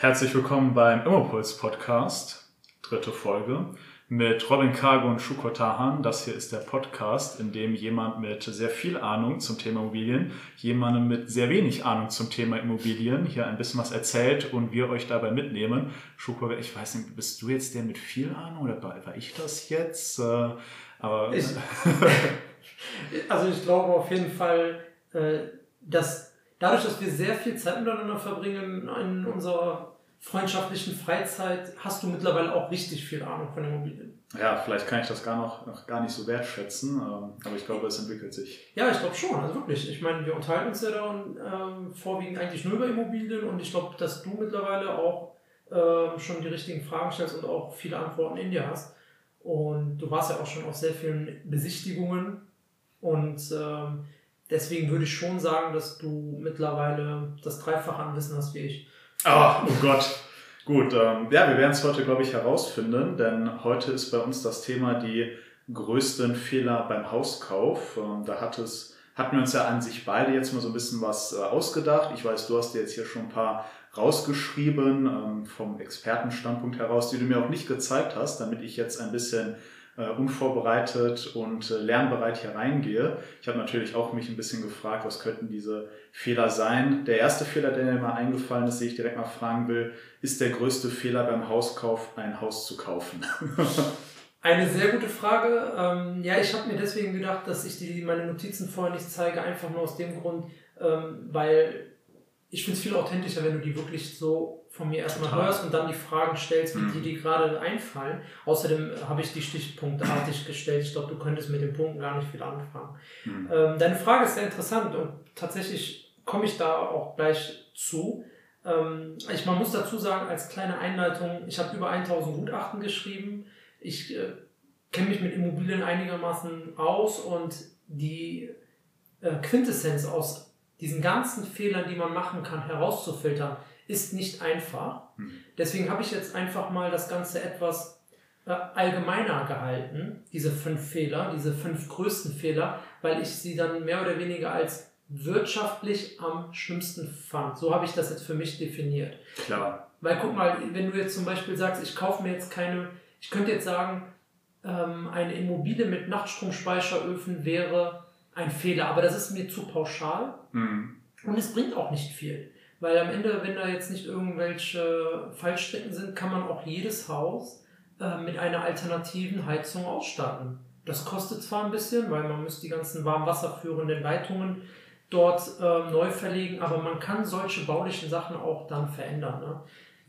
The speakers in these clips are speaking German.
Herzlich willkommen beim Immopuls Podcast, dritte Folge, mit Robin Cargo und Shuko Tahan. Das hier ist der Podcast, in dem jemand mit sehr viel Ahnung zum Thema Immobilien, jemandem mit sehr wenig Ahnung zum Thema Immobilien hier ein bisschen was erzählt und wir euch dabei mitnehmen. Shuko, ich weiß nicht, bist du jetzt der mit viel Ahnung oder war ich das jetzt? Äh, aber ich, also ich glaube auf jeden Fall, äh, dass dadurch, dass wir sehr viel Zeit miteinander verbringen in unserer freundschaftlichen Freizeit, hast du mittlerweile auch richtig viel Ahnung von Immobilien. Ja, vielleicht kann ich das gar noch, noch gar nicht so wertschätzen, ähm, aber ich glaube, es entwickelt sich. Ja, ich glaube schon, also wirklich. Ich meine, wir unterhalten uns ja da ähm, vorwiegend eigentlich nur über Immobilien und ich glaube, dass du mittlerweile auch ähm, schon die richtigen Fragen stellst und auch viele Antworten in dir hast. Und du warst ja auch schon auf sehr vielen Besichtigungen und ähm, deswegen würde ich schon sagen, dass du mittlerweile das Dreifache an Wissen hast wie ich. Oh, oh Gott. Gut, ähm, ja, wir werden es heute, glaube ich, herausfinden, denn heute ist bei uns das Thema die größten Fehler beim Hauskauf. Ähm, da hat es, hatten wir uns ja an sich beide jetzt mal so ein bisschen was äh, ausgedacht. Ich weiß, du hast dir jetzt hier schon ein paar rausgeschrieben ähm, vom Expertenstandpunkt heraus, die du mir auch nicht gezeigt hast, damit ich jetzt ein bisschen äh, unvorbereitet und äh, lernbereit hier reingehe. Ich habe natürlich auch mich ein bisschen gefragt, was könnten diese Fehler sein. Der erste Fehler, der mir mal eingefallen ist, den ich direkt mal fragen will, ist der größte Fehler beim Hauskauf, ein Haus zu kaufen? Eine sehr gute Frage. Ähm, ja, ich habe mir deswegen gedacht, dass ich die, meine Notizen vorher nicht zeige, einfach nur aus dem Grund, ähm, weil ich finde es viel authentischer, wenn du die wirklich so von mir erstmal hörst und dann die Fragen stellst, wie die dir gerade einfallen. Außerdem habe ich die stichpunktartig gestellt. Ich glaube, du könntest mit den Punkten gar nicht viel anfangen. Mhm. Ähm, deine Frage ist sehr interessant und tatsächlich komme ich da auch gleich zu. Ähm, ich, man muss dazu sagen, als kleine Einleitung, ich habe über 1000 Gutachten geschrieben. Ich äh, kenne mich mit Immobilien einigermaßen aus und die äh, Quintessenz aus diesen ganzen Fehlern, die man machen kann, herauszufiltern, ist nicht einfach. Hm. Deswegen habe ich jetzt einfach mal das Ganze etwas äh, allgemeiner gehalten, diese fünf Fehler, diese fünf größten Fehler, weil ich sie dann mehr oder weniger als wirtschaftlich am schlimmsten fand. So habe ich das jetzt für mich definiert. Klar. Weil guck mal, wenn du jetzt zum Beispiel sagst, ich kaufe mir jetzt keine, ich könnte jetzt sagen, ähm, eine Immobilie mit Nachtstromspeicheröfen wäre ein Fehler, aber das ist mir zu pauschal mhm. und es bringt auch nicht viel. Weil am Ende, wenn da jetzt nicht irgendwelche Fallstrecken sind, kann man auch jedes Haus äh, mit einer alternativen Heizung ausstatten. Das kostet zwar ein bisschen, weil man müsste die ganzen warmwasserführenden Leitungen dort äh, neu verlegen, aber man kann solche baulichen Sachen auch dann verändern. Ne?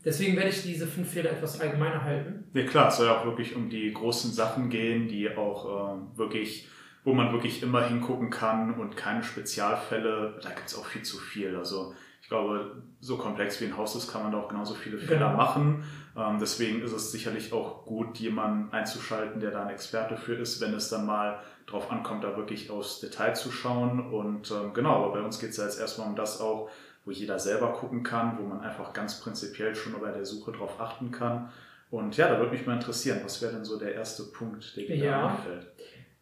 Deswegen werde ich diese fünf Fehler etwas allgemeiner halten. Ja klar, es soll ja auch wirklich um die großen Sachen gehen, die auch äh, wirklich, wo man wirklich immer hingucken kann und keine Spezialfälle. Da gibt es auch viel zu viel. Also glaube, so komplex wie ein Haus ist, kann man da auch genauso viele Fehler genau. machen. Ähm, deswegen ist es sicherlich auch gut, jemanden einzuschalten, der da ein Experte für ist, wenn es dann mal drauf ankommt, da wirklich aufs Detail zu schauen. Und ähm, genau, aber bei uns geht es ja jetzt erstmal um das auch, wo jeder selber gucken kann, wo man einfach ganz prinzipiell schon bei der Suche drauf achten kann. Und ja, da würde mich mal interessieren, was wäre denn so der erste Punkt, der dir ja. da einfällt?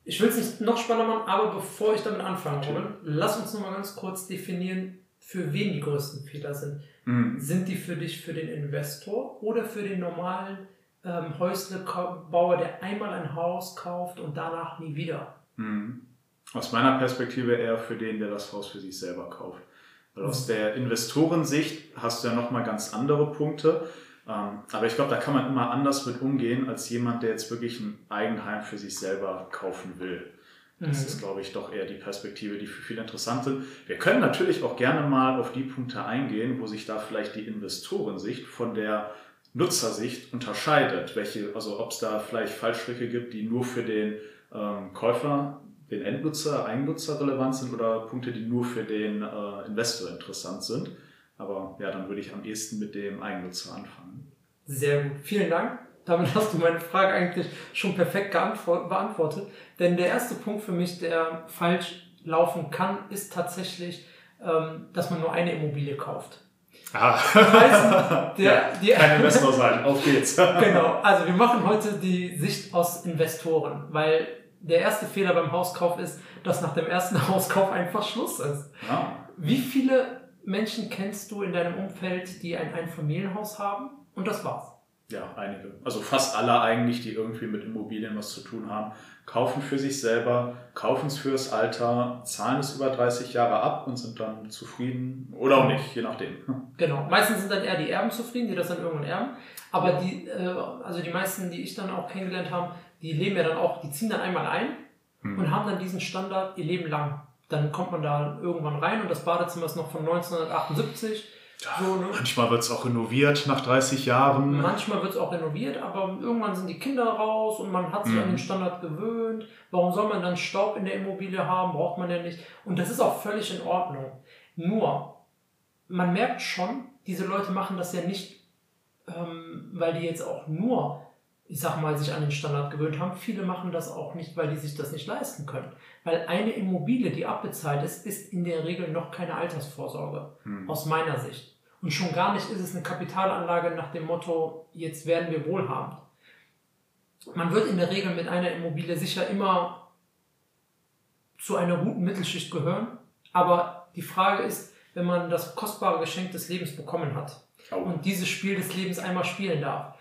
Ich will es nicht noch spannender machen, aber bevor ich damit anfange, Robin, lass uns noch mal ganz kurz definieren, für wen die größten Fehler sind. Mhm. Sind die für dich für den Investor oder für den normalen ähm, Häuslebauer, der einmal ein Haus kauft und danach nie wieder? Mhm. Aus meiner Perspektive eher für den, der das Haus für sich selber kauft. Weil aus der Investorensicht hast du ja nochmal ganz andere Punkte. Ähm, aber ich glaube, da kann man immer anders mit umgehen als jemand, der jetzt wirklich ein Eigenheim für sich selber kaufen will. Das mhm. ist, glaube ich, doch eher die Perspektive, die für viele interessant sind. Wir können natürlich auch gerne mal auf die Punkte eingehen, wo sich da vielleicht die Investorensicht von der Nutzersicht unterscheidet. Welche, also ob es da vielleicht Fallstricke gibt, die nur für den ähm, Käufer, den Endnutzer, Eigennutzer relevant sind oder Punkte, die nur für den äh, Investor interessant sind. Aber ja, dann würde ich am ehesten mit dem Eigennutzer anfangen. Sehr gut. Vielen Dank. Damit hast du meine Frage eigentlich schon perfekt beantwortet. Denn der erste Punkt für mich, der falsch laufen kann, ist tatsächlich, ähm, dass man nur eine Immobilie kauft. Ah. Heißt, der, ja, kein Investor sein, auf geht's. genau, also wir machen heute die Sicht aus Investoren, weil der erste Fehler beim Hauskauf ist, dass nach dem ersten Hauskauf einfach Schluss ist. Ja. Wie viele Menschen kennst du in deinem Umfeld, die ein Einfamilienhaus haben? Und das war's. Ja, einige. Also fast alle eigentlich, die irgendwie mit Immobilien was zu tun haben, kaufen für sich selber, kaufen es fürs Alter, zahlen es über 30 Jahre ab und sind dann zufrieden oder auch nicht, je nachdem. Genau. Meistens sind dann eher die Erben zufrieden, die das dann irgendwann erben. Aber die, äh, also die meisten, die ich dann auch kennengelernt habe, die leben ja dann auch, die ziehen dann einmal ein hm. und haben dann diesen Standard ihr Leben lang. Dann kommt man da irgendwann rein und das Badezimmer ist noch von 1978 so, ne? Manchmal wird es auch renoviert nach 30 Jahren. Manchmal wird es auch renoviert, aber irgendwann sind die Kinder raus und man hat sich mhm. an den Standard gewöhnt. Warum soll man dann Staub in der Immobilie haben? Braucht man ja nicht. Und das ist auch völlig in Ordnung. Nur, man merkt schon, diese Leute machen das ja nicht, ähm, weil die jetzt auch nur, ich sag mal, sich an den Standard gewöhnt haben. Viele machen das auch nicht, weil die sich das nicht leisten können. Weil eine Immobilie, die abbezahlt ist, ist in der Regel noch keine Altersvorsorge, hm. aus meiner Sicht. Und schon gar nicht ist es eine Kapitalanlage nach dem Motto, jetzt werden wir wohlhabend. Man wird in der Regel mit einer Immobilie sicher immer zu einer guten Mittelschicht gehören. Aber die Frage ist, wenn man das kostbare Geschenk des Lebens bekommen hat oh. und dieses Spiel des Lebens einmal spielen darf,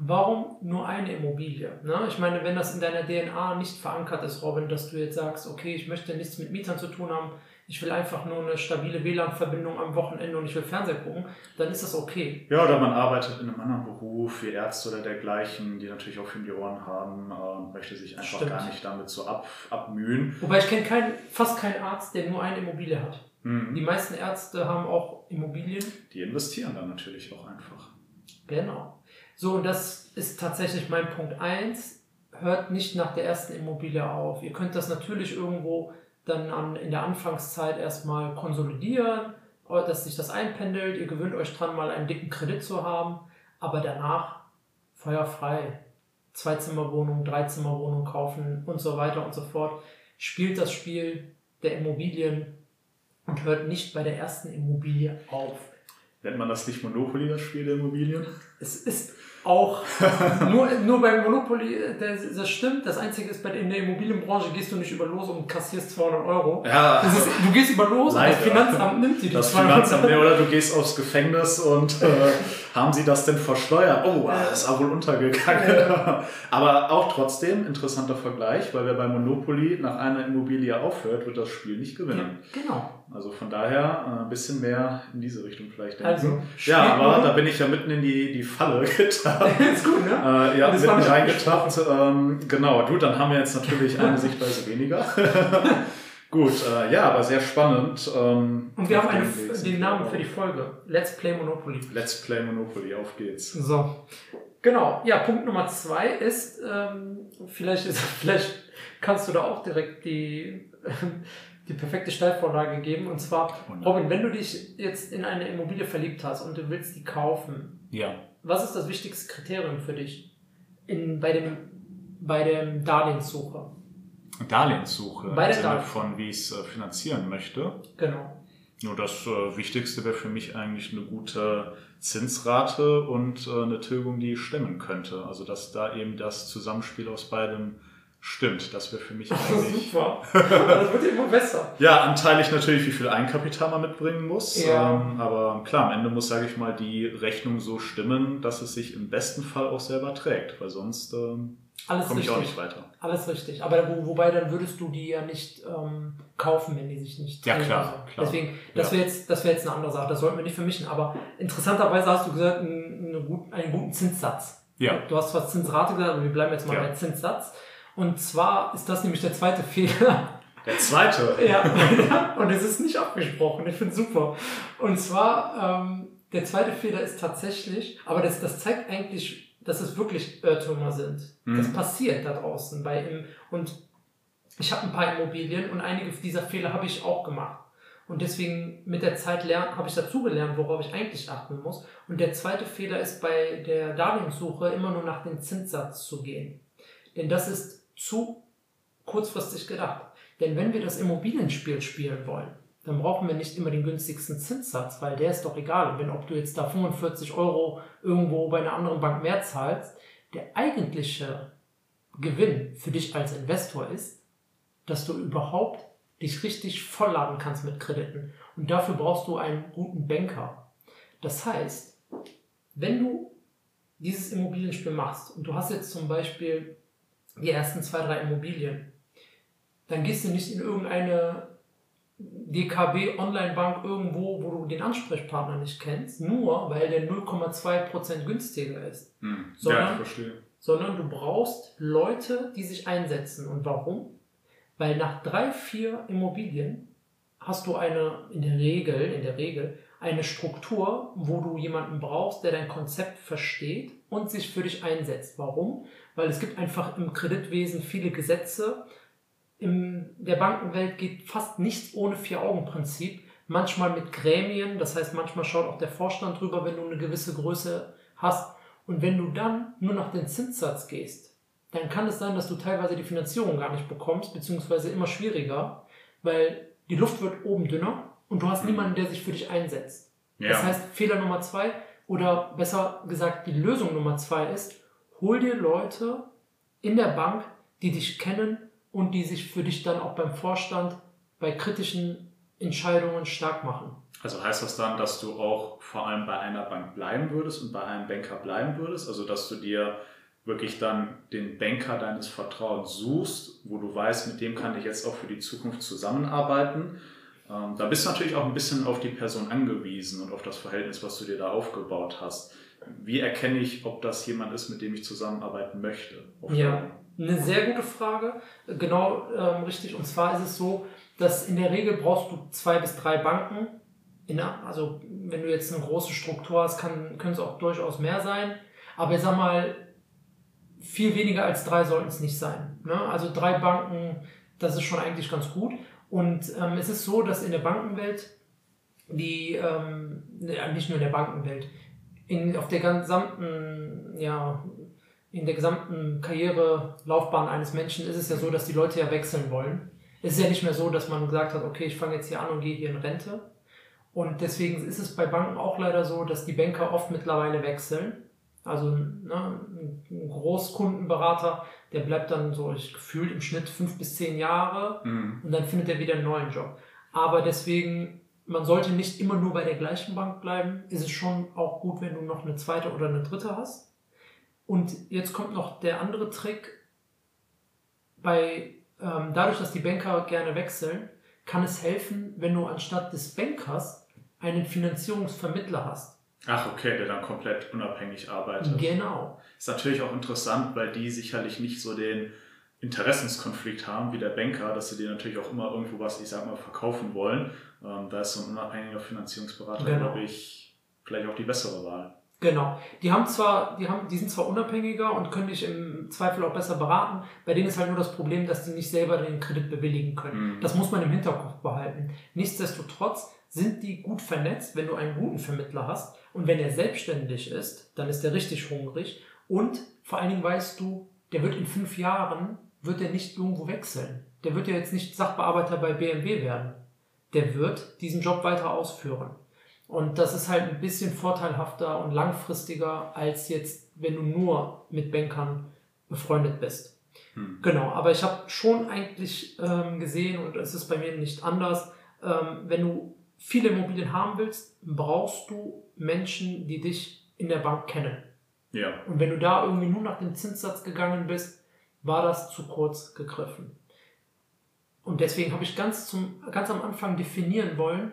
warum nur eine Immobilie? Ne? Ich meine, wenn das in deiner DNA nicht verankert ist, Robin, dass du jetzt sagst, okay, ich möchte nichts mit Mietern zu tun haben, ich will einfach nur eine stabile WLAN-Verbindung am Wochenende und ich will Fernseher gucken, dann ist das okay. Ja, oder man arbeitet in einem anderen Beruf, wie Ärzte oder dergleichen, die natürlich auch viel die Ohren haben und möchte sich einfach Stimmt. gar nicht damit so ab, abmühen. Wobei ich kenne kein, fast keinen Arzt, der nur eine Immobilie hat. Mhm. Die meisten Ärzte haben auch Immobilien. Die investieren dann natürlich auch einfach. Genau. So, und das ist tatsächlich mein Punkt 1. Hört nicht nach der ersten Immobilie auf. Ihr könnt das natürlich irgendwo dann an, in der Anfangszeit erstmal konsolidieren, dass sich das einpendelt. Ihr gewöhnt euch dran, mal einen dicken Kredit zu haben. Aber danach feuerfrei. Zweizimmerwohnung, Dreizimmerwohnung kaufen und so weiter und so fort. Spielt das Spiel der Immobilien und hört nicht bei der ersten Immobilie auf. Nennt man das nicht Monopoly, das Spiel der Immobilien? Es ist auch nur, nur beim Monopoly, das, das, stimmt. Das Einzige ist, bei, in der Immobilienbranche gehst du nicht über Los und kassierst 200 Euro. Ja. Ist, du gehst über Los Leider. und das Finanzamt nimmt dir die das 200 Finanzamt, Oder du gehst aufs Gefängnis und äh, haben sie das denn versteuert? Oh, das ist auch wohl untergegangen. Ja. Aber auch trotzdem, interessanter Vergleich, weil wer bei Monopoly nach einer Immobilie aufhört, wird das Spiel nicht gewinnen. Ja, genau. Also von daher äh, ein bisschen mehr in diese Richtung vielleicht denken. Also, ja, aber da bin ich ja mitten in die, die Falle getappt. ist gut, ne? Äh, ja, mitten reingetappt. Ähm, genau, gut, dann haben wir jetzt natürlich eine Sichtweise weniger. Gut, äh, ja, aber sehr spannend. Ähm, Und wir haben eine, den Namen für die Folge. Let's Play Monopoly. Let's Play Monopoly, auf geht's. So. Genau, ja, Punkt Nummer zwei ist, ähm, vielleicht, ist, vielleicht kannst du da auch direkt die, die perfekte Steilvorlage geben. Und zwar, Robin, wenn du dich jetzt in eine Immobilie verliebt hast und du willst die kaufen, ja. was ist das wichtigste Kriterium für dich in, bei, dem, bei dem Darlehenssuche? Darlehenssuche bei im Sinne Darlehen. von, wie ich es äh, finanzieren möchte. Genau. Nur das äh, Wichtigste wäre für mich eigentlich eine gute Zinsrate und äh, eine Tilgung, die stemmen könnte. Also dass da eben das Zusammenspiel aus beidem Stimmt, das wäre für mich eigentlich. Super. Das wird immer besser. ja, anteilig natürlich, wie viel Eigenkapital man mitbringen muss. Ja. Ähm, aber klar, am Ende muss, sage ich mal, die Rechnung so stimmen, dass es sich im besten Fall auch selber trägt, weil sonst ähm, komme ich auch nicht weiter. Alles richtig. Aber wo, wobei dann würdest du die ja nicht ähm, kaufen, wenn die sich nicht. Ja, klar, klar. Deswegen, das wäre jetzt, wär jetzt eine andere Sache. Das sollten wir nicht vermischen. Aber interessanterweise hast du gesagt, einen, einen guten Zinssatz. Ja. Du hast zwar Zinsrate gesagt, aber wir bleiben jetzt mal ja. bei Zinssatz. Und zwar ist das nämlich der zweite Fehler. Der zweite? ja, und es ist nicht abgesprochen. Ich finde super. Und zwar, ähm, der zweite Fehler ist tatsächlich, aber das, das zeigt eigentlich, dass es wirklich Irrtümer sind. Mhm. Das passiert da draußen bei ihm. Und ich habe ein paar Immobilien und einige dieser Fehler habe ich auch gemacht. Und deswegen mit der Zeit habe ich dazugelernt, worauf ich eigentlich achten muss. Und der zweite Fehler ist bei der Darlehenssuche immer nur nach dem Zinssatz zu gehen. Denn das ist zu kurzfristig gedacht. Denn wenn wir das Immobilienspiel spielen wollen, dann brauchen wir nicht immer den günstigsten Zinssatz, weil der ist doch egal. wenn ob du jetzt da 45 Euro irgendwo bei einer anderen Bank mehr zahlst, der eigentliche Gewinn für dich als Investor ist, dass du überhaupt dich richtig vollladen kannst mit Krediten. Und dafür brauchst du einen guten Banker. Das heißt, wenn du dieses Immobilienspiel machst und du hast jetzt zum Beispiel die ersten zwei, drei Immobilien, dann gehst du nicht in irgendeine DKB Online-Bank irgendwo, wo du den Ansprechpartner nicht kennst, nur weil der 0,2% günstiger ist. Hm. Sondern- ja, ich verstehe. sondern du brauchst Leute, die sich einsetzen. Und warum? Weil nach drei, vier Immobilien hast du eine, in der Regel, in der Regel, eine Struktur, wo du jemanden brauchst, der dein Konzept versteht und sich für dich einsetzt. Warum? Weil es gibt einfach im Kreditwesen viele Gesetze. In der Bankenwelt geht fast nichts ohne Vier-Augen-Prinzip. Manchmal mit Gremien, das heißt, manchmal schaut auch der Vorstand drüber, wenn du eine gewisse Größe hast. Und wenn du dann nur nach den Zinssatz gehst, dann kann es sein, dass du teilweise die Finanzierung gar nicht bekommst, beziehungsweise immer schwieriger, weil die Luft wird oben dünner und du hast Mhm. niemanden, der sich für dich einsetzt. Ja. Das heißt, Fehler Nummer zwei oder besser gesagt, die Lösung Nummer zwei ist, hol dir Leute in der Bank, die dich kennen und die sich für dich dann auch beim Vorstand bei kritischen Entscheidungen stark machen. Also heißt das dann, dass du auch vor allem bei einer Bank bleiben würdest und bei einem Banker bleiben würdest? Also dass du dir wirklich dann den Banker deines Vertrauens suchst, wo du weißt, mit dem kann ich jetzt auch für die Zukunft zusammenarbeiten. Ähm, da bist du natürlich auch ein bisschen auf die Person angewiesen und auf das Verhältnis, was du dir da aufgebaut hast. Wie erkenne ich, ob das jemand ist, mit dem ich zusammenarbeiten möchte? Ja. Eine sehr gute Frage, genau ähm, richtig. Und zwar ist es so, dass in der Regel brauchst du zwei bis drei Banken. In, also wenn du jetzt eine große Struktur hast, kann, können es auch durchaus mehr sein. Aber ich sag mal, viel weniger als drei sollten es nicht sein. Ne? Also drei Banken, das ist schon eigentlich ganz gut. Und ähm, es ist so, dass in der Bankenwelt, die, ähm, nicht nur in der Bankenwelt, in, auf der gesamten, ja, in der gesamten Karrierelaufbahn eines Menschen ist es ja so, dass die Leute ja wechseln wollen. Es ist ja nicht mehr so, dass man gesagt hat, okay, ich fange jetzt hier an und gehe hier in Rente. Und deswegen ist es bei Banken auch leider so, dass die Banker oft mittlerweile wechseln. Also ne, ein Großkundenberater, der bleibt dann so ich, gefühlt im Schnitt fünf bis zehn Jahre Mhm. und dann findet er wieder einen neuen Job. Aber deswegen, man sollte nicht immer nur bei der gleichen Bank bleiben. Ist es schon auch gut, wenn du noch eine zweite oder eine dritte hast. Und jetzt kommt noch der andere Trick. Bei, ähm, dadurch, dass die Banker gerne wechseln, kann es helfen, wenn du anstatt des Bankers einen Finanzierungsvermittler hast. Ach, okay, der dann komplett unabhängig arbeitet. Genau. Ist natürlich auch interessant, weil die sicherlich nicht so den Interessenskonflikt haben wie der Banker, dass sie dir natürlich auch immer irgendwo was, ich sag mal, verkaufen wollen. Ähm, da ist so ein unabhängiger Finanzierungsberater, Genau. glaube ich, vielleicht auch die bessere Wahl. Genau. Die haben zwar, die haben, die sind zwar unabhängiger und können dich im Zweifel auch besser beraten. Bei denen ist halt nur das Problem, dass die nicht selber den Kredit bewilligen können. Mhm. Das muss man im Hinterkopf behalten. Nichtsdestotrotz sind die gut vernetzt, wenn du einen guten Vermittler hast. Und wenn er selbstständig ist, dann ist er richtig hungrig. Und vor allen Dingen weißt du, der wird in fünf Jahren, wird er nicht irgendwo wechseln. Der wird ja jetzt nicht Sachbearbeiter bei BMW werden. Der wird diesen Job weiter ausführen. Und das ist halt ein bisschen vorteilhafter und langfristiger, als jetzt, wenn du nur mit Bankern befreundet bist. Hm. Genau, aber ich habe schon eigentlich ähm, gesehen, und es ist bei mir nicht anders, ähm, wenn du viele Immobilien haben willst, brauchst du Menschen, die dich in der Bank kennen. Ja, Und wenn du da irgendwie nur nach dem Zinssatz gegangen bist, war das zu kurz gegriffen. Und deswegen habe ich ganz, zum, ganz am Anfang definieren wollen,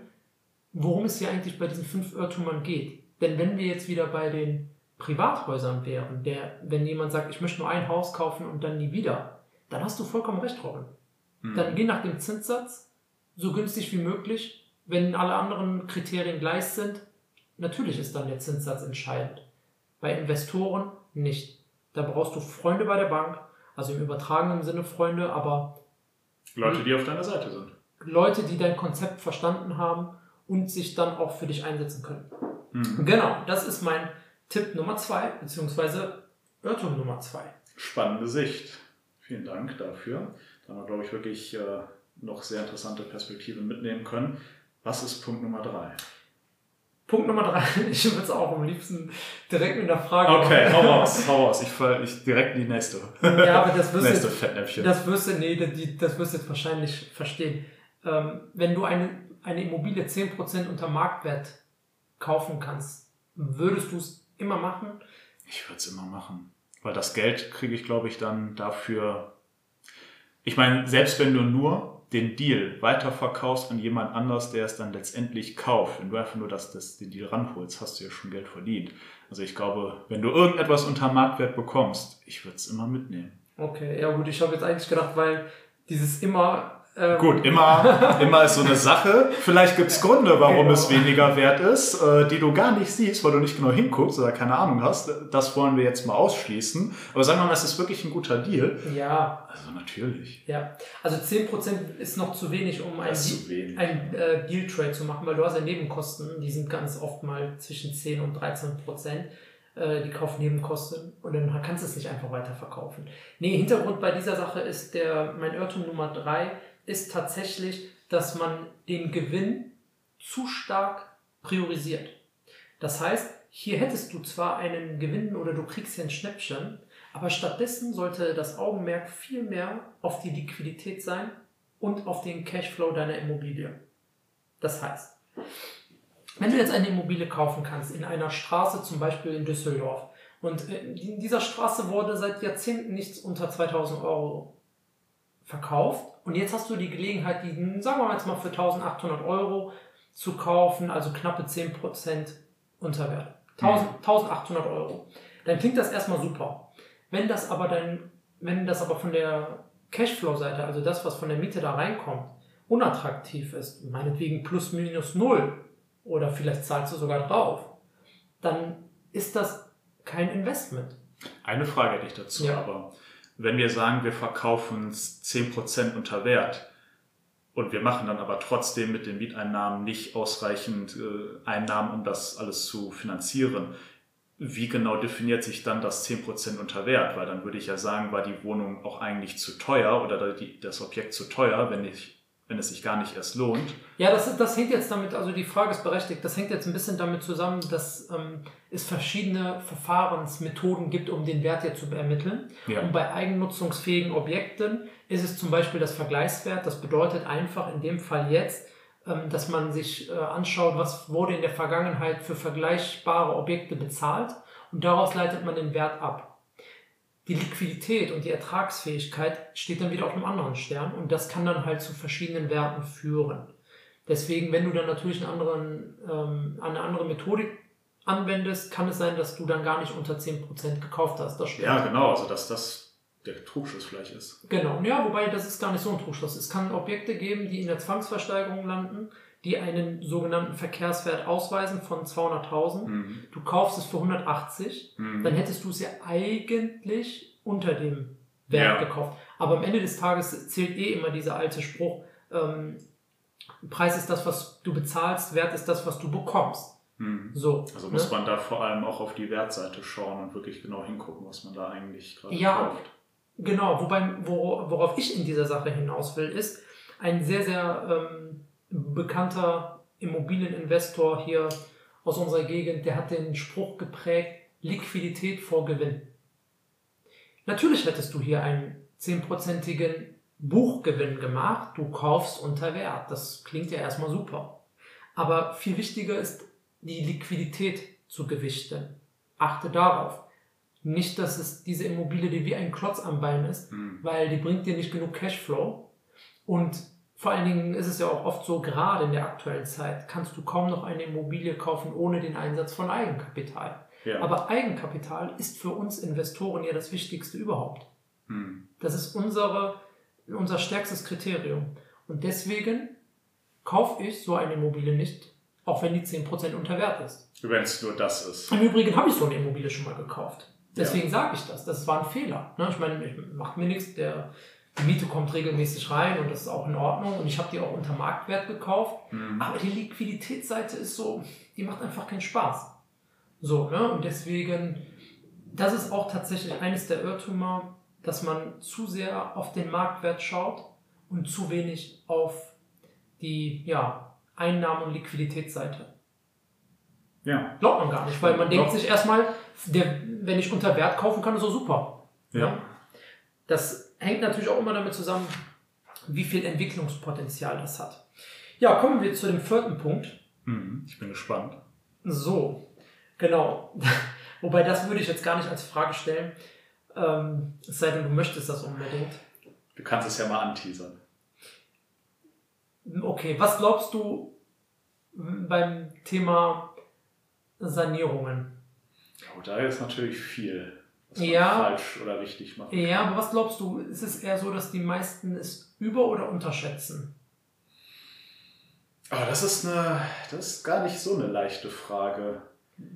worum es hier eigentlich bei diesen fünf Irrtümern geht. Denn wenn wir jetzt wieder bei den Privathäusern wären, der, wenn jemand sagt, ich möchte nur ein Haus kaufen und dann nie wieder, dann hast du vollkommen recht, Robin. Hm. Dann geh nach dem Zinssatz, so günstig wie möglich. Wenn alle anderen Kriterien gleich sind, natürlich ist dann der Zinssatz entscheidend. Bei Investoren nicht. Da brauchst du Freunde bei der Bank, also im übertragenen Sinne Freunde, aber Leute, die auf deiner Seite sind. Leute, die dein Konzept verstanden haben und sich dann auch für dich einsetzen können. Hm. Genau, das ist mein Tipp Nummer zwei, beziehungsweise Irrtum Nummer zwei. Spannende Sicht. Vielen Dank dafür. Da haben wir, glaube ich, wirklich äh, noch sehr interessante Perspektiven mitnehmen können. Was ist Punkt Nummer drei? Punkt Nummer drei, ich würde es auch am liebsten direkt mit einer Frage Okay, hau raus, hau raus. Ich fall ich direkt in die nächste. Ja, aber das wirst du das wirst du, nee, das wirst du jetzt wahrscheinlich verstehen. Ähm, wenn du eine, eine Immobilie 10% unter Marktwert kaufen kannst, würdest du es immer machen? Ich würde es immer machen. Weil das Geld kriege ich, glaube ich, dann dafür. Ich meine, selbst wenn du nur den Deal weiterverkaufst an jemand anders, der es dann letztendlich kauft, wenn du einfach nur das, das, den Deal ranholst, hast du ja schon Geld verdient. Also ich glaube, wenn du irgendetwas unter Marktwert bekommst, ich würde es immer mitnehmen. Okay, ja gut, ich habe jetzt eigentlich gedacht, weil dieses immer ähm, Gut, immer, immer ist so eine Sache. Vielleicht gibt es Gründe, warum genau. es weniger wert ist, äh, die du gar nicht siehst, weil du nicht genau hinguckst oder keine Ahnung hast. Das wollen wir jetzt mal ausschließen. Aber sagen wir mal, es ist wirklich ein guter Deal. Ja. Also natürlich. Ja, also 10% ist noch zu wenig, um ein, wenig. ein äh, Deal-Trade zu machen, weil du hast ja Nebenkosten, die sind ganz oft mal zwischen 10 und 13% äh, die Kaufnebenkosten und dann kannst du es nicht einfach weiterverkaufen. Nee, Hintergrund bei dieser Sache ist der, mein Irrtum Nummer 3, ist tatsächlich, dass man den Gewinn zu stark priorisiert. Das heißt, hier hättest du zwar einen Gewinn oder du kriegst hier ein Schnäppchen, aber stattdessen sollte das Augenmerk viel mehr auf die Liquidität sein und auf den Cashflow deiner Immobilie. Das heißt, wenn du jetzt eine Immobilie kaufen kannst in einer Straße, zum Beispiel in Düsseldorf, und in dieser Straße wurde seit Jahrzehnten nichts unter 2000 Euro verkauft, und jetzt hast du die Gelegenheit, die, sagen wir jetzt mal, für 1800 Euro zu kaufen, also knappe 10% Unterwert. 1800 Euro. Dann klingt das erstmal super. Wenn das aber dann, wenn das aber von der Cashflow-Seite, also das, was von der Miete da reinkommt, unattraktiv ist, meinetwegen plus minus null oder vielleicht zahlst du sogar drauf, dann ist das kein Investment. Eine Frage hätte ich dazu, ja. aber wenn wir sagen, wir verkaufen es 10% unter Wert und wir machen dann aber trotzdem mit den Mieteinnahmen nicht ausreichend äh, Einnahmen, um das alles zu finanzieren, wie genau definiert sich dann das 10% unter Wert? Weil dann würde ich ja sagen, war die Wohnung auch eigentlich zu teuer oder das Objekt zu teuer, wenn ich wenn es sich gar nicht erst lohnt. Ja, das, das hängt jetzt damit, also die Frage ist berechtigt, das hängt jetzt ein bisschen damit zusammen, dass ähm, es verschiedene Verfahrensmethoden gibt, um den Wert jetzt zu ermitteln. Ja. Und bei eigennutzungsfähigen Objekten ist es zum Beispiel das Vergleichswert. Das bedeutet einfach in dem Fall jetzt, ähm, dass man sich äh, anschaut, was wurde in der Vergangenheit für vergleichbare Objekte bezahlt und daraus leitet man den Wert ab die Liquidität und die Ertragsfähigkeit steht dann wieder auf einem anderen Stern und das kann dann halt zu verschiedenen Werten führen. Deswegen, wenn du dann natürlich einen anderen, ähm, eine andere Methodik anwendest, kann es sein, dass du dann gar nicht unter 10% gekauft hast. Das stimmt. Ja, genau, also dass das der Trugschluss vielleicht ist. Genau, ja, wobei das ist gar nicht so ein Trugschluss. Es kann Objekte geben, die in der Zwangsversteigerung landen, die einen sogenannten Verkehrswert ausweisen von 200.000. Mhm. Du kaufst es für 180, mhm. dann hättest du es ja eigentlich unter dem Wert ja. gekauft. Aber am Ende des Tages zählt eh immer dieser alte Spruch, ähm, Preis ist das, was du bezahlst, Wert ist das, was du bekommst. Mhm. So, also muss ne? man da vor allem auch auf die Wertseite schauen und wirklich genau hingucken, was man da eigentlich gerade ja, kauft. Genau, wobei, worauf ich in dieser Sache hinaus will, ist ein sehr, sehr ähm, bekannter Immobilieninvestor hier aus unserer Gegend, der hat den Spruch geprägt, Liquidität vor Gewinn. Natürlich hättest du hier einen zehnprozentigen Buchgewinn gemacht, du kaufst unter Wert. Das klingt ja erstmal super. Aber viel wichtiger ist, die Liquidität zu gewichten. Achte darauf. Nicht, dass es diese Immobilie dir wie ein Klotz am Bein ist, mhm. weil die bringt dir nicht genug Cashflow. Und vor allen Dingen ist es ja auch oft so, gerade in der aktuellen Zeit kannst du kaum noch eine Immobilie kaufen ohne den Einsatz von Eigenkapital. Ja. Aber Eigenkapital ist für uns Investoren ja das Wichtigste überhaupt. Hm. Das ist unsere, unser stärkstes Kriterium. Und deswegen kaufe ich so eine Immobilie nicht, auch wenn die 10% unter Wert ist. Wenn es nur das ist. Im Übrigen habe ich so eine Immobilie schon mal gekauft. Deswegen ja. sage ich das. Das war ein Fehler. Ne? Ich meine, macht mir nichts. Der die Miete kommt regelmäßig rein und das ist auch in Ordnung. Und ich habe die auch unter Marktwert gekauft. Mhm. Aber die Liquiditätsseite ist so, die macht einfach keinen Spaß. So, ne? Und deswegen, das ist auch tatsächlich eines der Irrtümer, dass man zu sehr auf den Marktwert schaut und zu wenig auf die ja, Einnahmen- und Liquiditätsseite. Ja. Glaubt man gar nicht, weil man denkt sich erstmal, der, wenn ich unter Wert kaufen kann, ist so super. Ja. ja. Das hängt natürlich auch immer damit zusammen, wie viel Entwicklungspotenzial das hat. Ja, kommen wir zu dem vierten Punkt. Mhm, ich bin gespannt. So, genau. Wobei das würde ich jetzt gar nicht als Frage stellen. Ähm, es sei denn, du möchtest das unbedingt. Du kannst es ja mal anteasern. Okay, was glaubst du beim Thema Sanierungen? Oh, da ist natürlich viel, Ja. falsch oder richtig macht. Ja, aber was glaubst du? Ist es eher so, dass die meisten es über- oder unterschätzen? Aber Oh, das ist eine, das ist gar nicht so eine leichte Frage.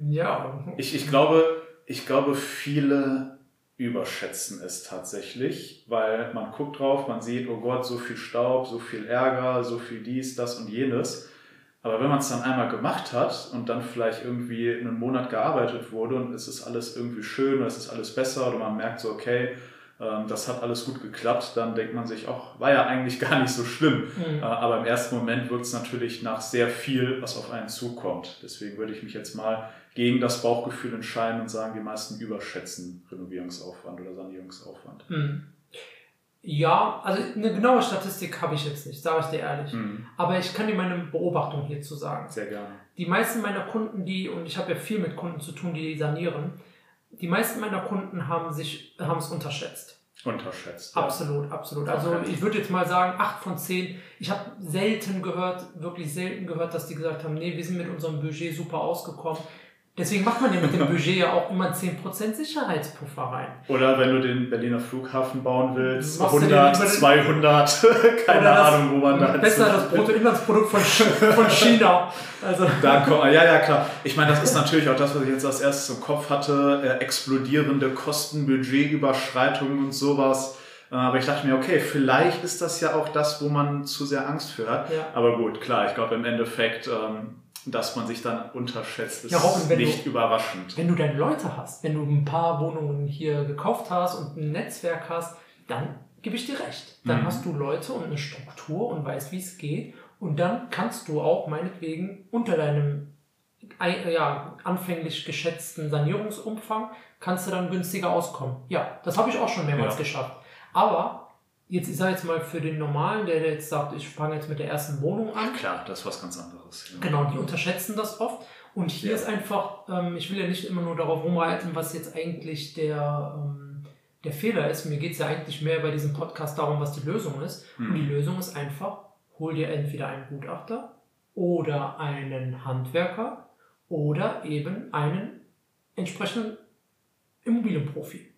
Ja. Ich, ich glaube, ich glaube, viele überschätzen es tatsächlich, weil man guckt drauf, man sieht, oh Gott, so viel Staub, so viel Ärger, so viel dies, das und jenes. Aber wenn man es dann einmal gemacht hat und dann vielleicht irgendwie einen Monat gearbeitet wurde und es ist alles irgendwie schön oder es ist alles besser oder man merkt so, okay, ähm, das hat alles gut geklappt, dann denkt man sich auch, war ja eigentlich gar nicht so schlimm. Äh, Mhm. Aber im ersten Moment wirkt es natürlich nach sehr viel, was auf einen zukommt. Deswegen würde ich mich jetzt mal gegen das Bauchgefühl entscheiden und sagen, die meisten überschätzen Renovierungsaufwand oder Sanierungsaufwand. Mhm. Ja, also eine genaue Statistik habe ich jetzt nicht, sage ich dir ehrlich. Mhm, Aber ich kann dir meine Beobachtung hierzu sagen. sehr gerne. Die meisten meiner Kunden, die, und ich habe ja viel mit Kunden zu tun, die sanieren, die meisten meiner Kunden haben sich, haben es unterschätzt. Unterschätzt. ja. Absolut, absolut. Also Okay. ich würde jetzt mal sagen, 8 von 10. Ich habe selten gehört, wirklich selten gehört, dass die gesagt haben, nee, wir sind mit unserem Budget super ausgekommen. Deswegen macht man ja mit dem Budget ja auch immer 10% Sicherheitspuffer rein. Oder wenn du den Berliner Flughafen bauen willst, Machst du den 100, über den- 200, keine Ahnung, wo man da Besser das Bruttoinlandsprodukt von, von China. Also, Da kommt, ja, ja, klar. Ich meine, das ist natürlich auch das, was ich jetzt als erstes im Kopf hatte. Äh, explodierende Kosten, Budgetüberschreitungen und sowas. Äh, aber ich dachte mir, okay, vielleicht ist das ja auch das, wo man zu sehr Angst für hat. Ja. Aber gut, klar, ich glaube im Endeffekt, ähm, dass man sich dann unterschätzt, ist Ja, Robin, nicht du- überraschend. wenn du deine Leute hast, wenn du ein paar Wohnungen hier gekauft hast und ein Netzwerk hast, dann gebe ich dir recht. Dann Mhm. hast du Leute und eine Struktur und weißt, wie es geht. Und dann kannst du auch meinetwegen unter deinem ei- ja, anfänglich geschätzten Sanierungsumfang, kannst du dann günstiger auskommen. Ja, das habe ich auch schon mehrmals Ja. geschafft. Aber jetzt, ich sage jetzt mal für den Normalen, der jetzt sagt, ich fange jetzt mit der ersten Wohnung an, Klar, das ist was ganz anderes. Ja. Genau, die unterschätzen das oft. Und hier Ja. ist einfach, ähm, ich will ja nicht immer nur darauf rumreiten, was jetzt eigentlich der, ähm, der Fehler ist. Mir geht es ja eigentlich mehr bei diesem Podcast darum, was die Lösung ist. Und die Mhm. Lösung ist einfach, hol dir entweder einen Gutachter oder einen Handwerker oder eben einen entsprechenden Immobilienprofi.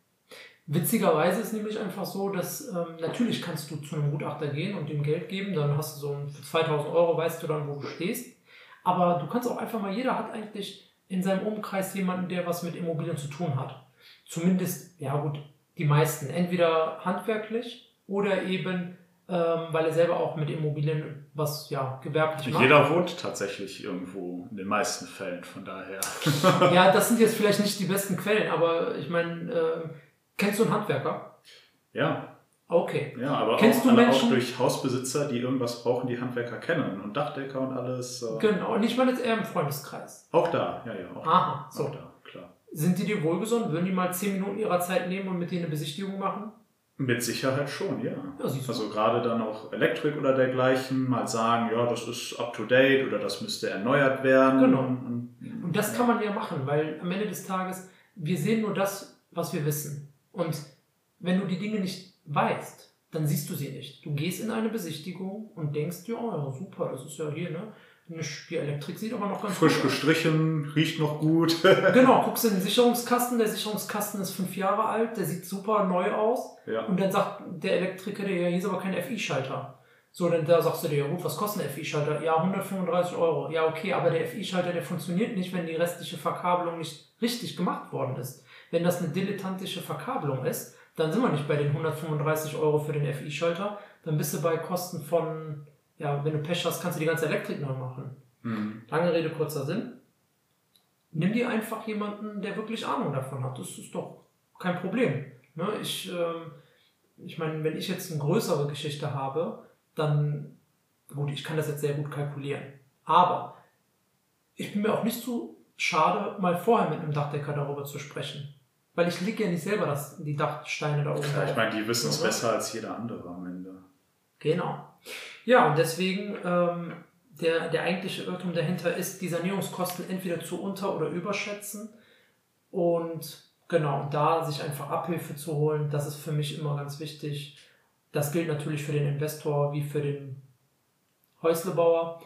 Witzigerweise ist nämlich einfach so, dass ähm, natürlich kannst du zu einem Gutachter gehen und ihm Geld geben, dann hast du so ein, für 2000 Euro weißt du dann, wo du stehst. Aber du kannst auch einfach mal, jeder hat eigentlich in seinem Umkreis jemanden, der was mit Immobilien zu tun hat. Zumindest, ja gut, die meisten. Entweder handwerklich oder eben, ähm, weil er selber auch mit Immobilien was ja gewerblich macht. Jeder wohnt tatsächlich irgendwo in den meisten Fällen, von daher. Ja, das sind jetzt vielleicht nicht die besten Quellen, aber ich meine, äh, kennst du einen Handwerker? Ja, Okay. ja, aber Kennst auch, du Menschen- auch durch Hausbesitzer, die irgendwas brauchen, die Handwerker kennen und Dachdecker und alles. Äh, Genau, und ich meine jetzt eher im Freundeskreis. Auch da, ja, ja, auch, Aha, so. auch da, klar. Sind die dir wohlgesonnen? Würden die mal 10 Minuten ihrer Zeit nehmen und mit dir eine Besichtigung machen? Mit Sicherheit schon, ja. Ja. Also gerade dann auch Elektrik oder dergleichen, mal sagen, ja, das ist up to date oder das müsste erneuert werden. Genau. Und, Und das kann man ja machen, weil am Ende des Tages, wir sehen nur das, was wir wissen. Und wenn du die Dinge nicht weißt, dann siehst du sie nicht. Du gehst in eine Besichtigung und denkst dir, oh ja, super, das ist ja hier, ne? Die Elektrik sieht aber noch ganz frisch gut aus. gestrichen, riecht noch gut. Genau, guckst in den Sicherungskasten, der Sicherungskasten ist fünf Jahre alt, der sieht super neu aus. ja. Und dann sagt der Elektriker dir, ja, hier ist aber kein FI-Schalter. So, dann da sagst du dir, ja gut, was kostet ein FI-Schalter? Ja, 135 Euro. Ja, okay, aber der FI-Schalter, der funktioniert nicht, wenn die restliche Verkabelung nicht richtig gemacht worden ist. Wenn das eine dilettantische Verkabelung ist, dann sind wir nicht bei den 135 Euro für den FI-Schalter. Dann bist du bei Kosten von, ja, wenn du Pech hast, kannst du die ganze Elektrik neu machen. Mhm. Lange Rede, kurzer Sinn. Nimm dir einfach jemanden, der wirklich Ahnung davon hat. Das ist doch kein Problem. Ne? Ich, ähm, ich meine, wenn ich jetzt eine größere Geschichte habe, dann, gut, ich kann das jetzt sehr gut kalkulieren. Aber ich bin mir auch nicht zu schade, mal vorher mit einem Dachdecker darüber zu sprechen. Weil ich lege ja nicht selber das, die Dachsteine da oben Ja, ich meine, die wissen es besser als jeder andere am Ende. Genau. Ja, und deswegen ähm, der, der eigentliche Irrtum dahinter ist, die Sanierungskosten entweder zu unter- oder überschätzen. Und genau, da sich einfach Abhilfe zu holen, das ist für mich immer ganz wichtig. Das gilt natürlich für den Investor wie für den Häuslebauer.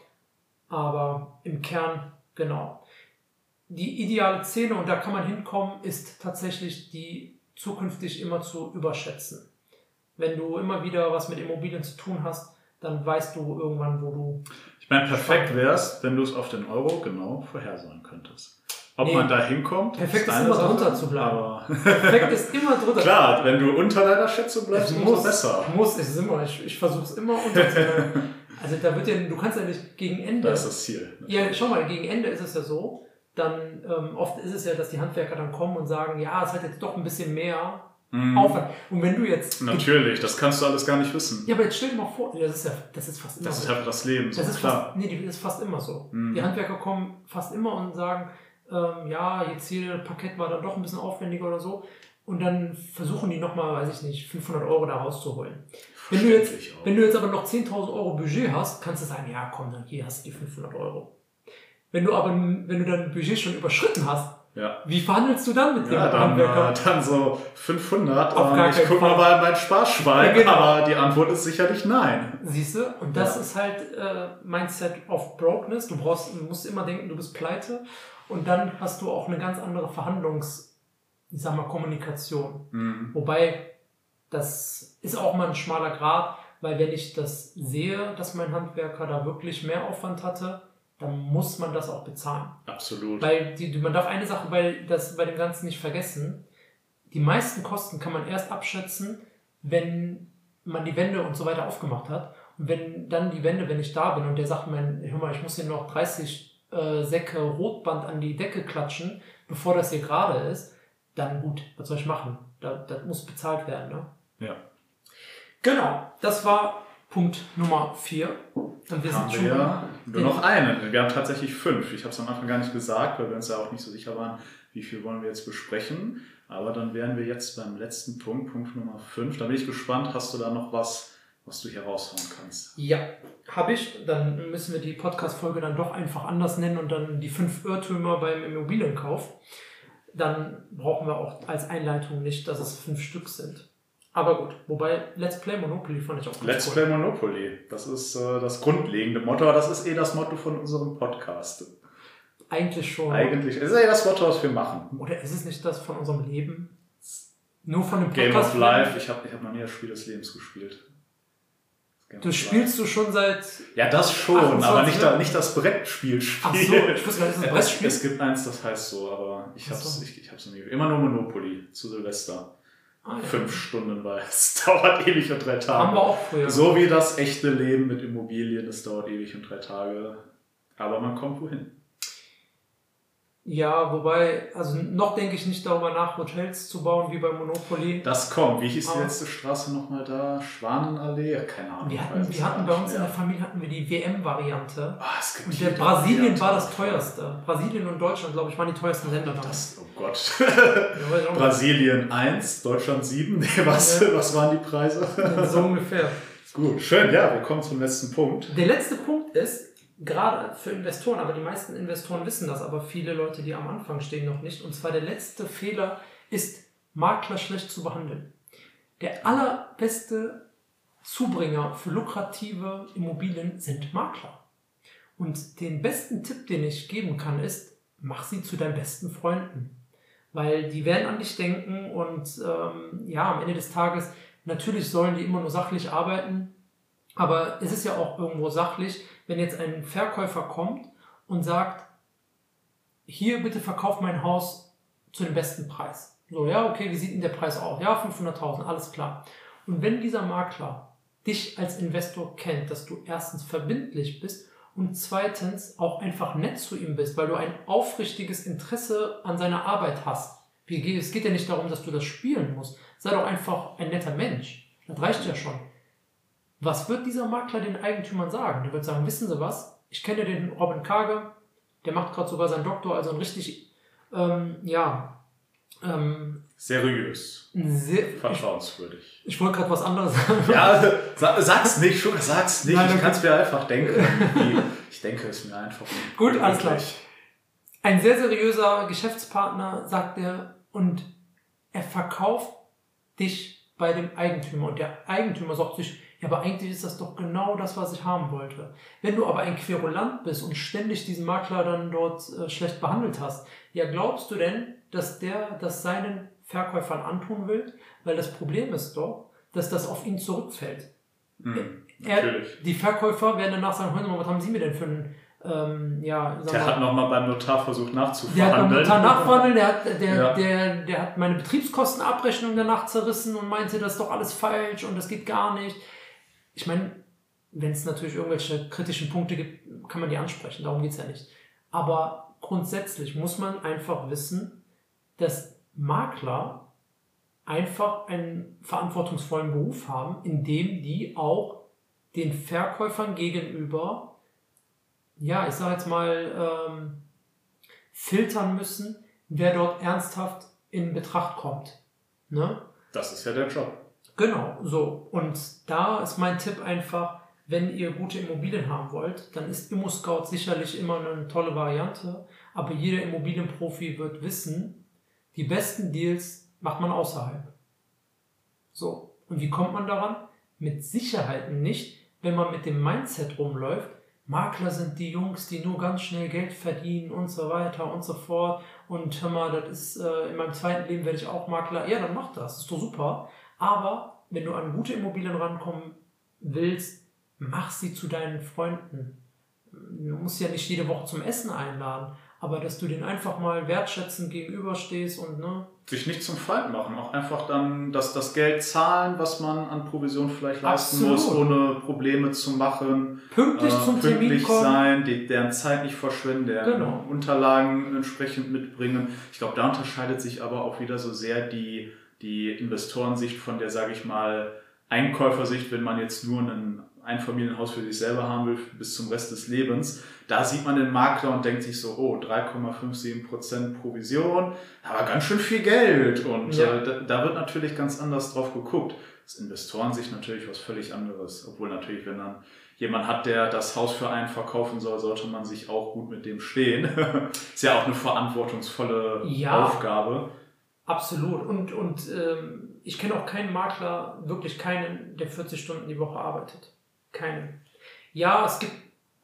Aber im Kern, genau. Die ideale Szene, und da kann man hinkommen, ist tatsächlich die zukünftig immer zu überschätzen. Wenn du immer wieder was mit Immobilien zu tun hast, dann weißt du irgendwann, wo du. Ich meine, perfekt wäre es, wenn du es auf den Euro genau vorhersagen könntest. Ob Nee. man da hinkommt, Perfekt ist deine immer Sache, drunter zu bleiben. Perfekt ist immer drunter. klar, wenn du unter deiner Schätzung bleibst, Ich muss, besser. muss, es ist immer, ich, ich versuche es immer unterzubleiben. also da wird ja, du kannst ja nicht gegen Ende. Das ist das Ziel. Ja, schau mal, gegen Ende ist es ja so, dann ähm, oft ist es ja, dass die Handwerker dann kommen und sagen, ja, es hat jetzt doch ein bisschen mehr Mhm. Aufwand. Und wenn du jetzt. Natürlich, das kannst du alles gar nicht wissen. Ja, aber jetzt stell dir mal vor, das ist ja, das ist fast immer Das ist so. einfach das Leben, so Das ist klar. fast, nee, das ist fast immer so. Mhm. Die Handwerker kommen fast immer und sagen, ähm, ja, jetzt hier Parkett war dann doch ein bisschen aufwendiger oder so. Und dann versuchen die nochmal, weiß ich nicht, 500 Euro da rauszuholen. Wenn du, jetzt, wenn du jetzt aber noch 10.000 Euro Budget hast, kannst du sagen, ja komm, dann hier hast du die 500 Euro. Wenn du aber, wenn du dein Budget schon überschritten hast, Ja. wie verhandelst du dann mit dem Ja, dann, Handwerker? äh, dann so 500. Auf ähm, ich guck Fall. mal bei mein Sparschwein, Ja, genau. aber die Antwort ist sicherlich nein. Siehst du? Und das Ja. ist halt äh, Mindset of Brokenness. Du brauchst, du musst immer denken, du bist pleite. Und dann hast du auch eine ganz andere Verhandlungs, ich sag mal, Kommunikation. Mhm. Wobei, das ist auch mal ein schmaler Grad, weil wenn ich das sehe, dass mein Handwerker da wirklich mehr Aufwand hatte, dann muss man das auch bezahlen. Absolut. Weil die, man darf eine Sache bei, das, bei dem Ganzen nicht vergessen. Die meisten Kosten kann man erst abschätzen, wenn man die Wände und so weiter aufgemacht hat. Und wenn dann die Wände, wenn ich da bin und der sagt, mein, hör mal, ich muss hier noch 30 äh, Säcke Rotband an die Decke klatschen, bevor das hier gerade ist, dann gut, was soll ich machen? Da, das muss bezahlt werden. Ne? Ja. Genau, das war Punkt Nummer 4. Und wir haben sind wir schon ja nur noch eine. Wir haben tatsächlich fünf. Ich habe es am Anfang gar nicht gesagt, weil wir uns ja auch nicht so sicher waren, wie viel wollen wir jetzt besprechen. Aber dann wären wir jetzt beim letzten Punkt, Punkt Nummer fünf. Da bin ich gespannt, hast du da noch was, was du hier raushauen kannst? Ja, habe ich. Dann müssen wir die Podcast-Folge dann doch einfach anders nennen und dann die fünf Irrtümer beim Immobilienkauf. Dann brauchen wir auch als Einleitung nicht, dass es fünf Stück sind. Aber gut, wobei Let's Play Monopoly fand ich auch ganz Let's cool. Play Monopoly. Das ist äh, das grundlegende Motto, aber das ist eh das Motto von unserem Podcast. Eigentlich schon. Eigentlich ist eh das Motto, was wir machen. Oder ist es nicht das von unserem Leben? Nur von dem Game Podcast? of Life. Ich habe ich hab noch nie das Spiel des Lebens gespielt. Game Du of spielst du schon seit. Ja, das schon, 28 aber nicht, da, Jahre. nicht das Brettspiel Ach so, ich wusste gar nicht, das ist ein Es, Brettspiel. es gibt eins, das heißt so, aber ich Ach hab's, so. ich, ich hab's noch nie. Immer nur Monopoly zu Silvester. Ah, ja. Fünf Stunden, weil es dauert ewig und drei Tage. Haben wir auch früher. So wie das echte Leben mit Immobilien, das dauert ewig und drei Tage. Aber man kommt wohin. Ja, wobei, also noch denke ich nicht darüber nach, Hotels zu bauen wie bei Monopoly. Das kommt. Wie hieß die letzte Straße nochmal da? Schwanenallee? Ja, Keine Ahnung. Wir hatten, wir hatten bei uns in der mehr. Familie hatten wir die WM-Variante. Ah, es gibt Und der Brasilien die war das Variante. teuerste. Brasilien und Deutschland, glaube ich, waren die teuersten Länder. Das, oh Gott. Brasilien 1, Deutschland 7. Nee, was, Ja. was waren die Preise? so ungefähr. Gut, schön. Ja, wir kommen zum letzten Punkt. Der letzte Punkt ist, gerade für Investoren, aber die meisten Investoren wissen das, aber viele Leute, die am Anfang stehen, noch nicht. Und zwar der letzte Fehler ist, Makler schlecht zu behandeln. Der allerbeste Zubringer für lukrative Immobilien sind Makler. Und den besten Tipp, den ich geben kann, ist, mach sie zu deinen besten Freunden. Weil die werden an dich denken und ähm, ja, am Ende des Tages, natürlich sollen die immer nur sachlich arbeiten, aber es ist ja auch irgendwo sachlich, wenn jetzt ein Verkäufer kommt und sagt, hier bitte verkauf mein Haus zu dem besten Preis. So, ja, okay, wie sieht denn der Preis aus? Ja, 500.000, alles klar. Und wenn dieser Makler dich als Investor kennt, dass du erstens verbindlich bist und zweitens auch einfach nett zu ihm bist, weil du ein aufrichtiges Interesse an seiner Arbeit hast. Es geht ja nicht darum, dass du das spielen musst. Sei doch einfach ein netter Mensch. Das reicht ja schon. Was wird dieser Makler den Eigentümern sagen? Der wird sagen, wissen Sie was? Ich kenne den Robin Kage, der macht gerade sogar seinen Doktor, also ein richtig, ähm, ja, Ähm, Seriös. Sehr, Vertrauenswürdig. Ich, ich wollte gerade was anderes sagen. Ja, sag, sag's nicht, schon, sag's nicht. Nein, ich kann es mir einfach denken. ich denke es mir einfach. Gut, alles klar. Ein sehr seriöser Geschäftspartner sagt er und er verkauft dich bei dem Eigentümer und der Eigentümer sagt sich, ja, aber eigentlich ist das doch genau das, was ich haben wollte. Wenn du aber ein Querulant bist und ständig diesen Makler dann dort äh, schlecht behandelt hast, ja, glaubst du denn, dass der das seinen Verkäufern antun will? Weil das Problem ist doch, dass das auf ihn zurückfällt. Mhm, er, die Verkäufer werden danach sagen, hören Sie mal, was haben Sie mir denn für einen ähm, ja, der mal, hat nochmal beim Notar versucht nachzuverhandeln. Der hat beim Notar nachverhandeln, der hat, der, ja. der, der hat meine Betriebskostenabrechnung danach zerrissen und meinte, das ist doch alles falsch und das geht gar nicht. Ich meine, wenn es natürlich irgendwelche kritischen Punkte gibt, kann man die ansprechen, darum geht es ja nicht. Aber grundsätzlich muss man einfach wissen, dass Makler einfach einen verantwortungsvollen Beruf haben, in dem die auch den Verkäufern gegenüber ja, ich sage jetzt mal, ähm, filtern müssen, wer dort ernsthaft in Betracht kommt. Ne? Das ist ja der Job. Genau, so. Und da ist mein Tipp einfach, wenn ihr gute Immobilien haben wollt, dann ist ImmoScout sicherlich immer eine tolle Variante, aber jeder Immobilienprofi wird wissen, die besten Deals macht man außerhalb. So. Und wie kommt man daran? Mit Sicherheit nicht, wenn man mit dem Mindset rumläuft, Makler sind die Jungs, die nur ganz schnell Geld verdienen und so weiter und so fort. Und hör mal, das ist äh, in meinem zweiten Leben werde ich auch Makler. Ja, dann mach das, ist doch super. Aber wenn du an gute Immobilien rankommen willst, mach sie zu deinen Freunden. Du musst ja nicht jede Woche zum Essen einladen, aber dass du den einfach mal wertschätzend gegenüberstehst und ne. Sich nicht zum Feind machen, auch einfach dann das, das Geld zahlen, was man an Provision vielleicht leisten Absolut. muss, ohne Probleme zu machen. Pünktlich äh, zum pünktlich Termin kommen. sein, die, deren Zeit nicht verschwenden, deren genau. Unterlagen entsprechend mitbringen. Ich glaube, da unterscheidet sich aber auch wieder so sehr die, die Investorensicht von der, sage ich mal, Einkäufersicht, wenn man jetzt nur einen Einfamilienhaus für sich selber haben will bis zum Rest des Lebens. Da sieht man den Makler und denkt sich so, oh, 3,57% Provision, aber ganz schön viel Geld. Und ja. äh, da, da, wird natürlich ganz anders drauf geguckt. Das Investoren sich natürlich was völlig anderes. Obwohl natürlich, wenn dann jemand hat, der das Haus für einen verkaufen soll, sollte man sich auch gut mit dem stehen. Ist ja auch eine verantwortungsvolle ja, Aufgabe. Absolut. Und, und ähm, ich kenne auch keinen Makler, wirklich keinen, der 40 Stunden die Woche arbeitet. Keinen. Ja, es gibt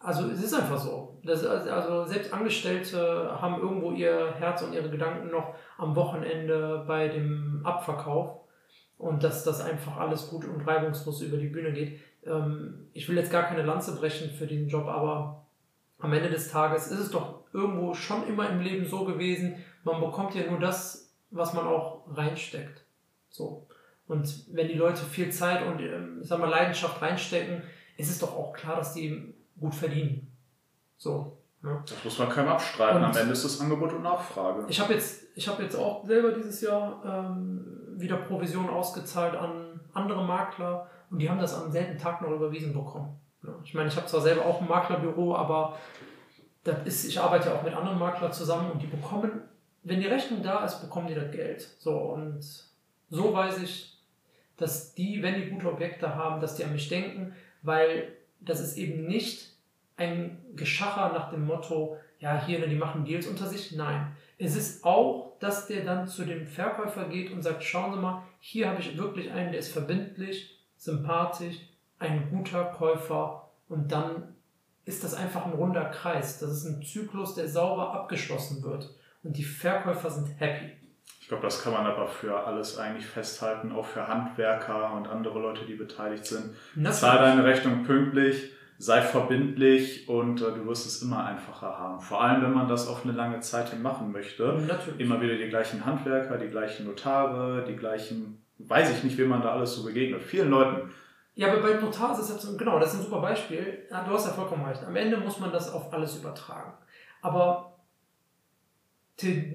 also es ist einfach so. Das, also selbst Angestellte haben irgendwo ihr Herz und ihre Gedanken noch am Wochenende bei dem Abverkauf und dass das einfach alles gut und reibungslos über die Bühne geht. Ähm, ich will jetzt gar keine Lanze brechen für diesen Job, aber am Ende des Tages ist es doch irgendwo schon immer im Leben so gewesen, man bekommt ja nur das, was man auch reinsteckt. So. Und wenn die Leute viel Zeit und ähm, ich sag mal, Leidenschaft reinstecken, ist es doch auch klar, dass die gut verdienen. So. Ne? Das muss man keinem abstreiten. Und Am Ende ist es Angebot und Nachfrage. Ich habe jetzt, hab jetzt auch selber dieses Jahr ähm, wieder Provision ausgezahlt an andere Makler und die haben das am selben Tag noch überwiesen bekommen. Ja. Ich meine, ich habe zwar selber auch ein Maklerbüro, aber das ist, ich arbeite ja auch mit anderen Maklern zusammen und die bekommen, wenn die Rechnung da ist, bekommen die das Geld. So und so weiß ich, dass die, wenn die gute Objekte haben, dass die an mich denken, weil das ist eben nicht ein Geschacher nach dem Motto, ja, hier, ne, die machen Deals unter sich. Nein. Es ist auch, dass der dann zu dem Verkäufer geht und sagt, schauen Sie mal, hier habe ich wirklich einen, der ist verbindlich, sympathisch, ein guter Käufer und dann ist das einfach ein runder Kreis. Das ist ein Zyklus, der sauber abgeschlossen wird und die Verkäufer sind happy. Ich glaube, das kann man aber für alles eigentlich festhalten, auch für Handwerker und andere Leute, die beteiligt sind. Zahl deine Rechnung pünktlich sei verbindlich und äh, du wirst es immer einfacher haben. Vor allem, wenn man das auf eine lange Zeit hin machen möchte. Natürlich. Immer wieder die gleichen Handwerker, die gleichen Notare, die gleichen, weiß ich nicht, wem man da alles so begegnet. Vielen Leuten. Ja, aber bei Notar ist es genau, das ist ein super Beispiel. Du hast ja vollkommen recht. Am Ende muss man das auf alles übertragen. Aber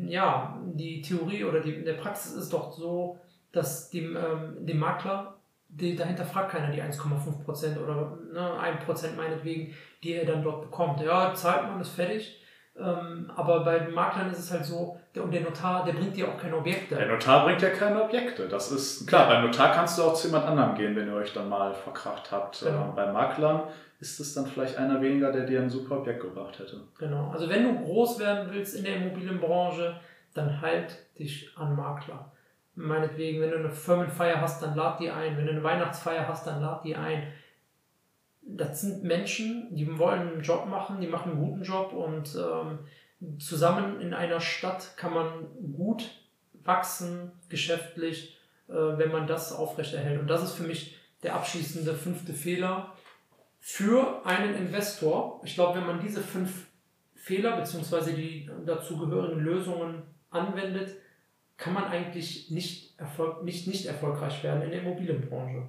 ja, die Theorie oder die, der Praxis ist doch so, dass dem, ähm, dem Makler die, dahinter fragt keiner die 1,5% oder ne, 1% meinetwegen, die er dann dort bekommt. Ja, zahlt man, ist fertig. Ähm, aber bei Maklern ist es halt so, der, und der Notar, der bringt dir auch keine Objekte. Der Notar bringt ja keine Objekte. Das ist klar. Beim Notar kannst du auch zu jemand anderem gehen, wenn ihr euch dann mal verkracht habt. Genau. Ähm, bei Maklern ist es dann vielleicht einer weniger, der dir ein super Objekt gebracht hätte. Genau. Also wenn du groß werden willst in der Immobilienbranche, dann halt dich an Makler. Meinetwegen, wenn du eine Firmenfeier hast, dann lad die ein. Wenn du eine Weihnachtsfeier hast, dann lad die ein. Das sind Menschen, die wollen einen Job machen, die machen einen guten Job und ähm, zusammen in einer Stadt kann man gut wachsen, geschäftlich, äh, wenn man das aufrechterhält. Und das ist für mich der abschließende fünfte Fehler für einen Investor. Ich glaube, wenn man diese fünf Fehler bzw. die dazugehörigen Lösungen anwendet, kann man eigentlich nicht, erfolg nicht, nicht erfolgreich werden in der Immobilienbranche.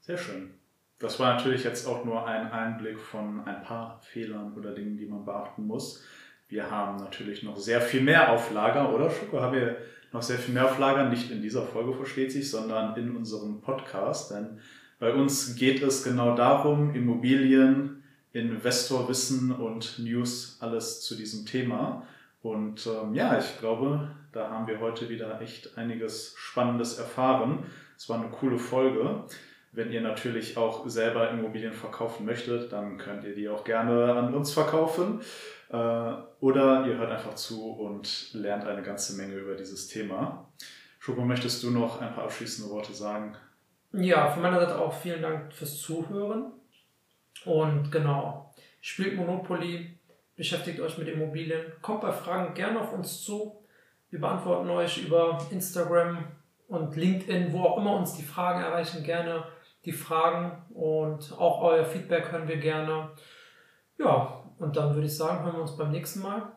Sehr schön. Das war natürlich jetzt auch nur ein Einblick von ein paar Fehlern oder Dingen, die man beachten muss. Wir haben natürlich noch sehr viel mehr auf Lager, oder Schuko? Haben wir noch sehr viel mehr auf Lager? Nicht in dieser Folge, versteht sich, sondern in unserem Podcast. Denn bei uns geht es genau darum, Immobilien, Investorwissen und News, alles zu diesem Thema. Und ähm, ja, ich glaube, da haben wir heute wieder echt einiges Spannendes erfahren. Es war eine coole Folge. Wenn ihr natürlich auch selber Immobilien verkaufen möchtet, dann könnt ihr die auch gerne an uns verkaufen. Äh, oder ihr hört einfach zu und lernt eine ganze Menge über dieses Thema. Schupo, möchtest du noch ein paar abschließende Worte sagen? Ja, von meiner Seite auch vielen Dank fürs Zuhören. Und genau, spielt Monopoly, beschäftigt euch mit Immobilien, kommt bei Fragen gerne auf uns zu. Wir beantworten euch über Instagram und LinkedIn, wo auch immer uns die Fragen erreichen, gerne die Fragen und auch euer Feedback hören wir gerne. Ja, und dann würde ich sagen, hören wir uns beim nächsten Mal.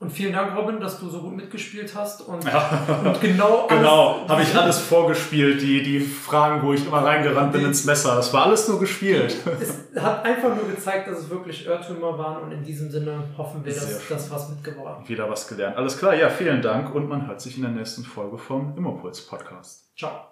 Und vielen Dank, Robin, dass du so gut mitgespielt hast und, ja. und genau. genau, habe ich alles vorgespielt, die, die Fragen, wo ich immer reingerannt bin ins Messer. Das war alles nur gespielt. Es hat einfach nur gezeigt, dass es wirklich Irrtümer waren und in diesem Sinne hoffen wir, dass das was mitgeworden Wieder was gelernt. Alles klar, ja, vielen Dank und man hört sich in der nächsten Folge vom Immopuls Podcast. Ciao.